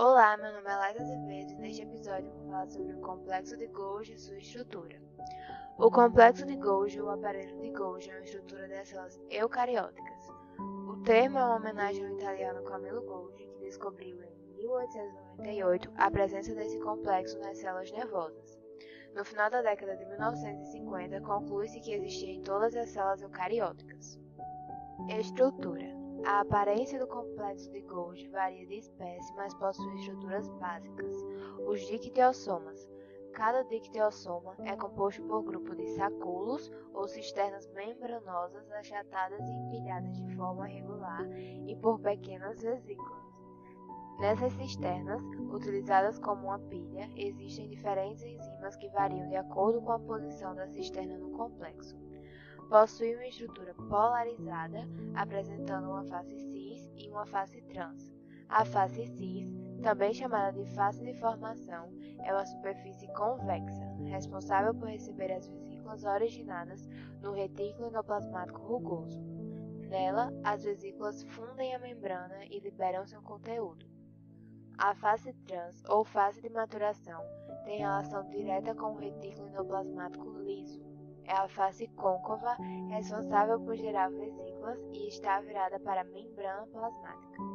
Olá, meu nome é Laila Azevedo e neste episódio vou falar sobre o complexo de Golgi e sua estrutura. O complexo de Golgi, ou aparelho de Golgi, é uma estrutura das células eucarióticas. O termo é uma homenagem ao italiano Camillo Golgi, que descobriu em 1898 a presença desse complexo nas células nervosas. No final da década de 1950, conclui-se que existia em todas as células eucarióticas. Estrutura a aparência do complexo de Golgi varia de espécie, mas possui estruturas básicas. Os dictiosomas. Cada dictiosoma é composto por grupo de sacúlulos ou cisternas membranosas achatadas e empilhadas de forma regular e por pequenas vesículas. Nessas cisternas, utilizadas como uma pilha, existem diferentes enzimas que variam de acordo com a posição da cisterna no complexo. Possui uma estrutura polarizada, apresentando uma face cis e uma face trans. A face cis, também chamada de face de formação, é uma superfície convexa, responsável por receber as vesículas originadas no retículo endoplasmático rugoso. Nela, as vesículas fundem a membrana e liberam seu conteúdo. A face trans, ou fase de maturação, tem relação direta com o retículo endoplasmático liso, é a face côncava responsável por gerar vesículas e está virada para a membrana plasmática.